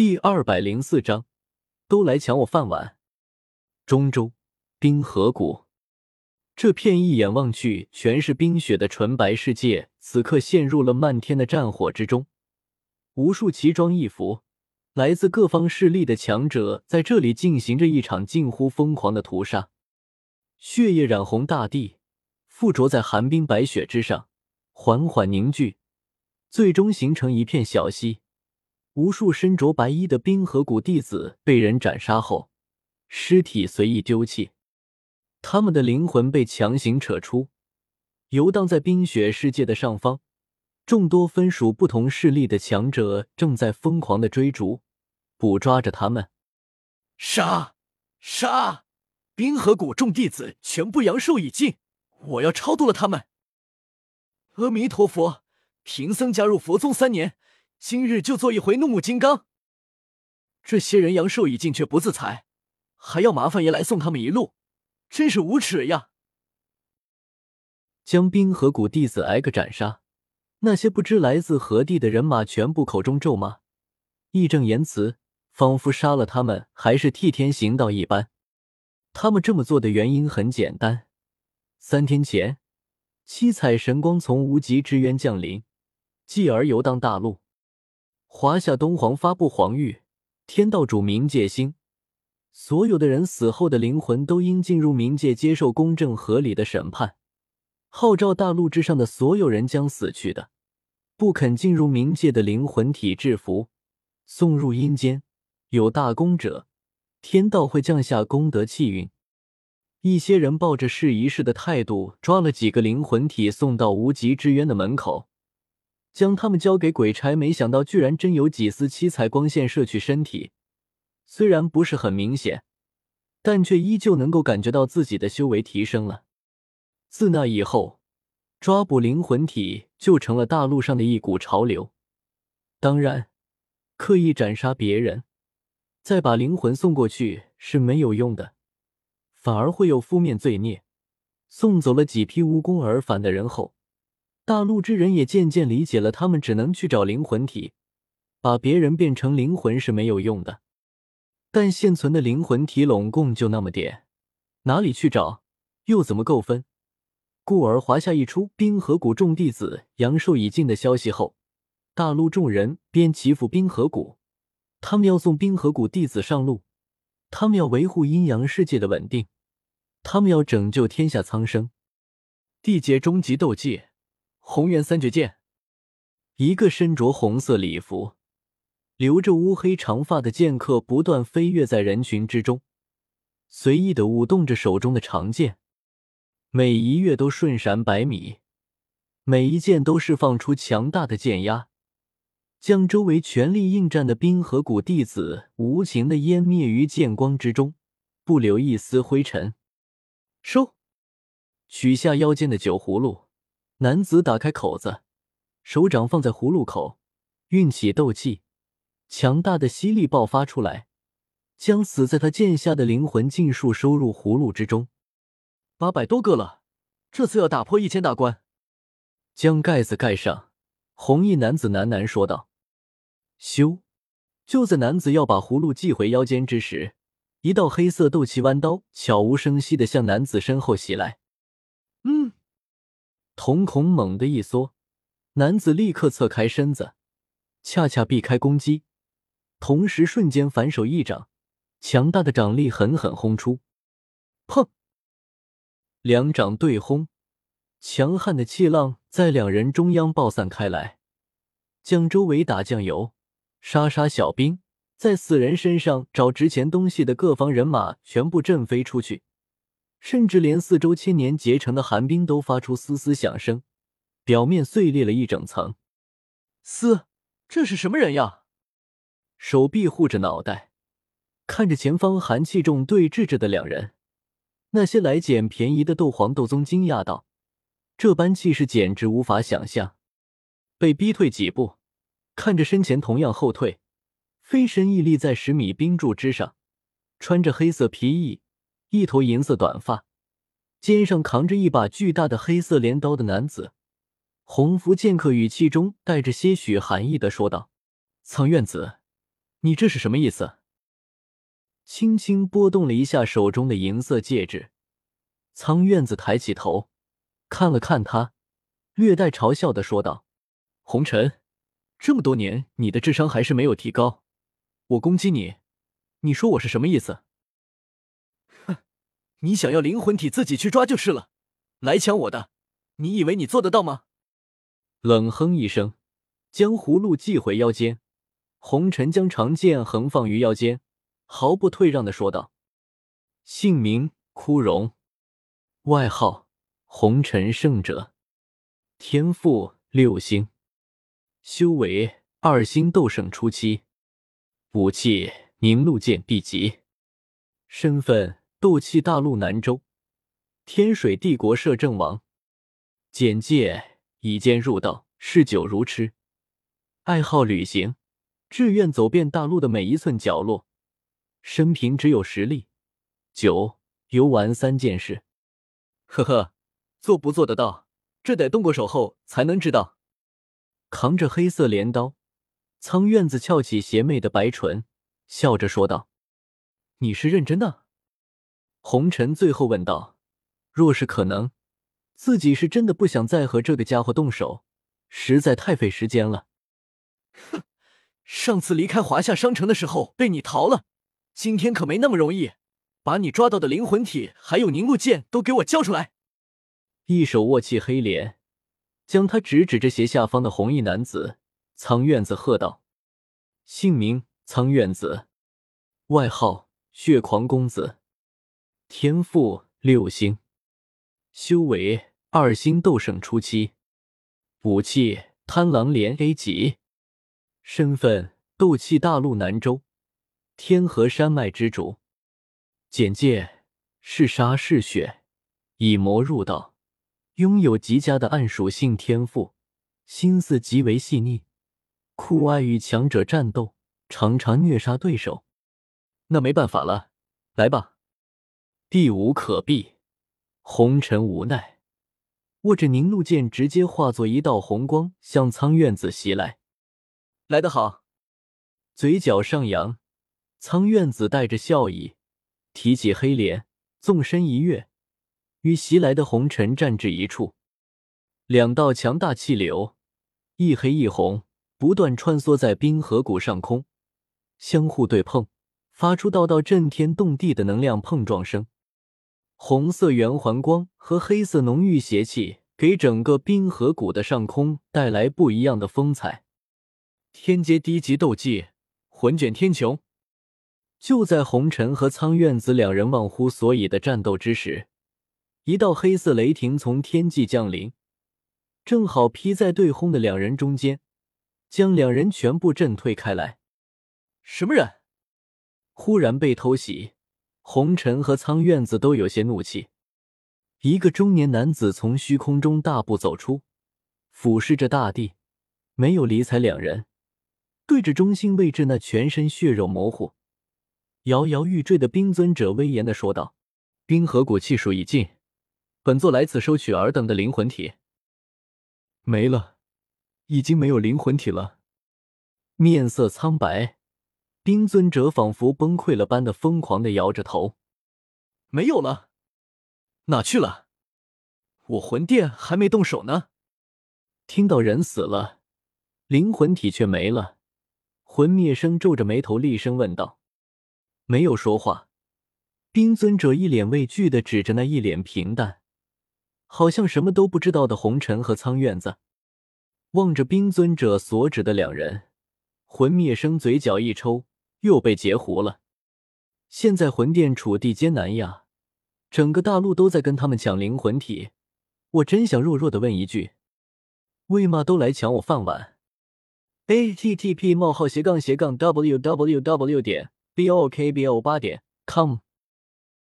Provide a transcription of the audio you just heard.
第二百零四章，都来抢我饭碗。中州冰河谷，这片一眼望去全是冰雪的纯白世界，此刻陷入了漫天的战火之中。无数奇装异服、来自各方势力的强者在这里进行着一场近乎疯狂的屠杀，血液染红大地，附着在寒冰白雪之上，缓缓凝聚，最终形成一片小溪。无数身着白衣的冰河谷弟子被人斩杀后，尸体随意丢弃，他们的灵魂被强行扯出，游荡在冰雪世界的上方。众多分属不同势力的强者正在疯狂的追逐、捕抓着他们。杀！杀！冰河谷众弟子全部阳寿已尽，我要超度了他们。阿弥陀佛，贫僧加入佛宗三年。今日就做一回怒目金刚。这些人阳寿已尽却不自裁，还要麻烦爷来送他们一路，真是无耻呀！将冰河谷弟子挨个斩杀，那些不知来自何地的人马全部口中咒骂，义正言辞，仿佛杀了他们还是替天行道一般。他们这么做的原因很简单：三天前，七彩神光从无极之渊降临，继而游荡大陆。华夏东皇发布皇谕，天道主冥界星，所有的人死后的灵魂都应进入冥界接受公正合理的审判。号召大陆之上的所有人将死去的、不肯进入冥界的灵魂体制服，送入阴间。有大功者，天道会降下功德气运。一些人抱着试一试的态度，抓了几个灵魂体送到无极之渊的门口。将他们交给鬼差，没想到居然真有几丝七彩光线射去身体，虽然不是很明显，但却依旧能够感觉到自己的修为提升了。自那以后，抓捕灵魂体就成了大陆上的一股潮流。当然，刻意斩杀别人，再把灵魂送过去是没有用的，反而会有负面罪孽。送走了几批无功而返的人后。大陆之人也渐渐理解了，他们只能去找灵魂体，把别人变成灵魂是没有用的。但现存的灵魂体拢共就那么点，哪里去找，又怎么够分？故而华夏一出冰河谷众弟子阳寿已尽的消息后，大陆众人便祈福冰河谷，他们要送冰河谷弟子上路，他们要维护阴阳世界的稳定，他们要拯救天下苍生。地劫终极斗界。红元三绝剑，一个身着红色礼服、留着乌黑长发的剑客不断飞跃在人群之中，随意的舞动着手中的长剑，每一跃都瞬闪百米，每一剑都释放出强大的剑压，将周围全力应战的冰河谷弟子无情的湮灭于剑光之中，不留一丝灰尘。收，取下腰间的酒葫芦。男子打开口子，手掌放在葫芦口，运起斗气，强大的吸力爆发出来，将死在他剑下的灵魂尽数收入葫芦之中。八百多个了，这次要打破一千大关。将盖子盖上，红衣男子喃喃说道：“咻！”就在男子要把葫芦系回腰间之时，一道黑色斗气弯刀悄无声息的向男子身后袭来。嗯。瞳孔猛地一缩，男子立刻侧开身子，恰恰避开攻击，同时瞬间反手一掌，强大的掌力狠狠轰出。砰！两掌对轰，强悍的气浪在两人中央爆散开来，将周围打酱油、杀杀小兵，在死人身上找值钱东西的各方人马全部震飞出去。甚至连四周千年结成的寒冰都发出嘶嘶响声，表面碎裂了一整层。嘶，这是什么人呀？手臂护着脑袋，看着前方寒气重对峙着的两人，那些来捡便宜的斗皇斗宗惊讶道：“这般气势简直无法想象。”被逼退几步，看着身前同样后退，飞身屹立在十米冰柱之上，穿着黑色皮衣。一头银色短发，肩上扛着一把巨大的黑色镰刀的男子，红服剑客语气中带着些许寒意的说道：“苍院子，你这是什么意思？轻轻拨动了一下手中的银色戒指，苍院子抬起头，看了看他，略带嘲笑的说道：“红尘，这么多年你的智商还是没有提高，我攻击你，你说我是什么意思？”你想要灵魂体自己去抓就是了，来抢我的，你以为你做得到吗？冷哼一声，将葫芦系回腰间。红尘将长剑横放于腰间，毫不退让的说道：“姓名：枯荣，外号红尘圣者，天赋六星，修为二星斗圣初期，武器凝露剑 B 级，身份斗气大陆南州天水帝国摄政王。简介：以剑入道，嗜酒如痴，爱好旅行。”志愿走遍大陆的每一寸角落，生平只有实力、酒、游玩三件事。呵呵，做不做得到，这得动过手后才能知道。扛着黑色镰刀，苍院子翘起邪魅的白唇，笑着说道：“你是认真的？”红尘最后问道：“若是可能，自己是真的不想再和这个家伙动手，实在太费时间了。”哼。上次离开华夏商城的时候被你逃了，今天可没那么容易。把你抓到的灵魂体还有凝固剑都给我交出来！一手握起黑莲，将他直指着斜下方的红衣男子苍院子，喝道：“姓名苍院子，外号血狂公子，天赋六星，修为二星斗圣初期，武器贪狼连 A 级。”身份：斗气大陆南州天河山脉之主。简介：嗜杀嗜血，以魔入道，拥有极佳的暗属性天赋，心思极为细腻，酷爱与强者战斗，常常虐杀对手。那没办法了，来吧。避无可避，红尘无奈，握着凝露剑，直接化作一道红光，向苍院子袭来。来得好，嘴角上扬，苍院子带着笑意，提起黑莲，纵身一跃，与袭来的红尘战至一处。两道强大气流，一黑一红，不断穿梭在冰河谷上空，相互对碰，发出道道震天动地的能量碰撞声。红色圆环光和黑色浓郁邪气，给整个冰河谷的上空带来不一样的风采。天阶低级斗技，魂卷天穹。就在红尘和苍院子两人忘乎所以的战斗之时，一道黑色雷霆从天际降临，正好劈在对轰的两人中间，将两人全部震退开来。什么人？忽然被偷袭，红尘和苍院子都有些怒气。一个中年男子从虚空中大步走出，俯视着大地，没有理睬两人。对着中心位置那全身血肉模糊、摇摇欲坠的冰尊者威严的说道：“冰河谷气数已尽，本座来此收取尔等的灵魂体。”没了，已经没有灵魂体了。面色苍白，冰尊者仿佛崩溃了般的疯狂的摇着头：“没有了，哪去了？我魂殿还没动手呢。”听到人死了，灵魂体却没了。魂灭生皱着眉头，厉声问道：“没有说话。”冰尊者一脸畏惧的指着那一脸平淡，好像什么都不知道的红尘和苍院子，望着冰尊者所指的两人，魂灭生嘴角一抽，又被截胡了。现在魂殿处地艰难呀，整个大陆都在跟他们抢灵魂体，我真想弱弱的问一句：为嘛都来抢我饭碗？a t t p 冒号斜杠斜杠 w w w 点 b o k b o 八点 com